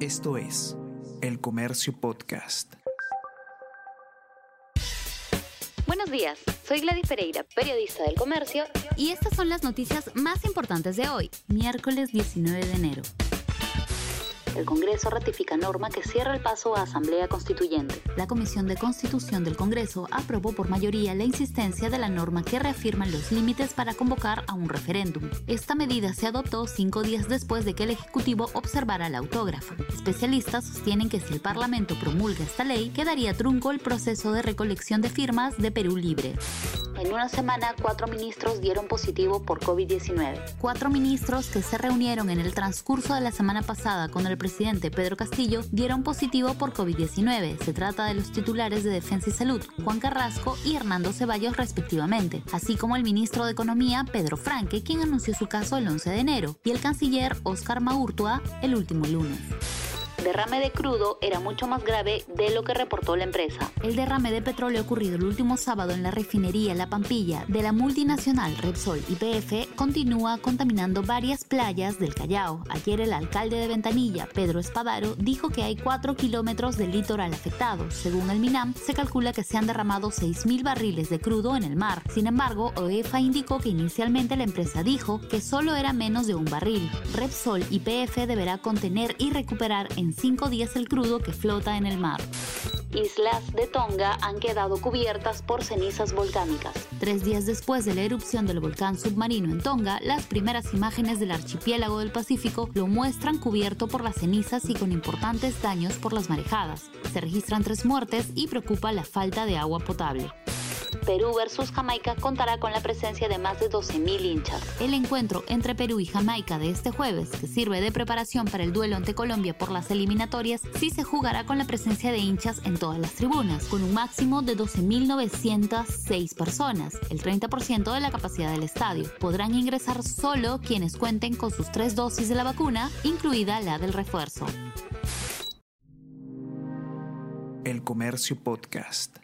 Esto es El Comercio Podcast. Buenos días, soy Gladys Pereira, periodista del Comercio, y estas son las noticias más importantes de hoy, miércoles 19 de enero el Congreso ratifica norma que cierra el paso a Asamblea Constituyente. La Comisión de Constitución del Congreso aprobó por mayoría la insistencia de la norma que reafirma los límites para convocar a un referéndum. Esta medida se adoptó cinco días después de que el Ejecutivo observara el autógrafo. Especialistas sostienen que si el Parlamento promulga esta ley, quedaría trunco el proceso de recolección de firmas de Perú Libre. En una semana, cuatro ministros dieron positivo por COVID-19. Cuatro ministros que se reunieron en el transcurso de la semana pasada con el presidente Pedro Castillo dieron positivo por COVID-19. Se trata de los titulares de Defensa y Salud, Juan Carrasco y Hernando Ceballos respectivamente, así como el ministro de Economía, Pedro Franque, quien anunció su caso el 11 de enero, y el canciller Oscar Maurtua el último lunes derrame de crudo era mucho más grave de lo que reportó la empresa. El derrame de petróleo ocurrido el último sábado en la refinería La Pampilla de la multinacional Repsol YPF continúa contaminando varias playas del Callao. Ayer el alcalde de Ventanilla, Pedro Espadaro, dijo que hay 4 kilómetros del litoral afectados. Según el MINAM, se calcula que se han derramado 6.000 barriles de crudo en el mar. Sin embargo, OEFA indicó que inicialmente la empresa dijo que solo era menos de un barril. Repsol YPF deberá contener y recuperar en cinco días el crudo que flota en el mar. Islas de Tonga han quedado cubiertas por cenizas volcánicas. Tres días después de la erupción del volcán submarino en Tonga, las primeras imágenes del archipiélago del Pacífico lo muestran cubierto por las cenizas y con importantes daños por las marejadas. Se registran tres muertes y preocupa la falta de agua potable. Perú versus Jamaica contará con la presencia de más de 12.000 hinchas. El encuentro entre Perú y Jamaica de este jueves, que sirve de preparación para el duelo ante Colombia por las eliminatorias, sí se jugará con la presencia de hinchas en todas las tribunas, con un máximo de 12.906 personas, el 30% de la capacidad del estadio. Podrán ingresar solo quienes cuenten con sus tres dosis de la vacuna, incluida la del refuerzo. El Comercio Podcast.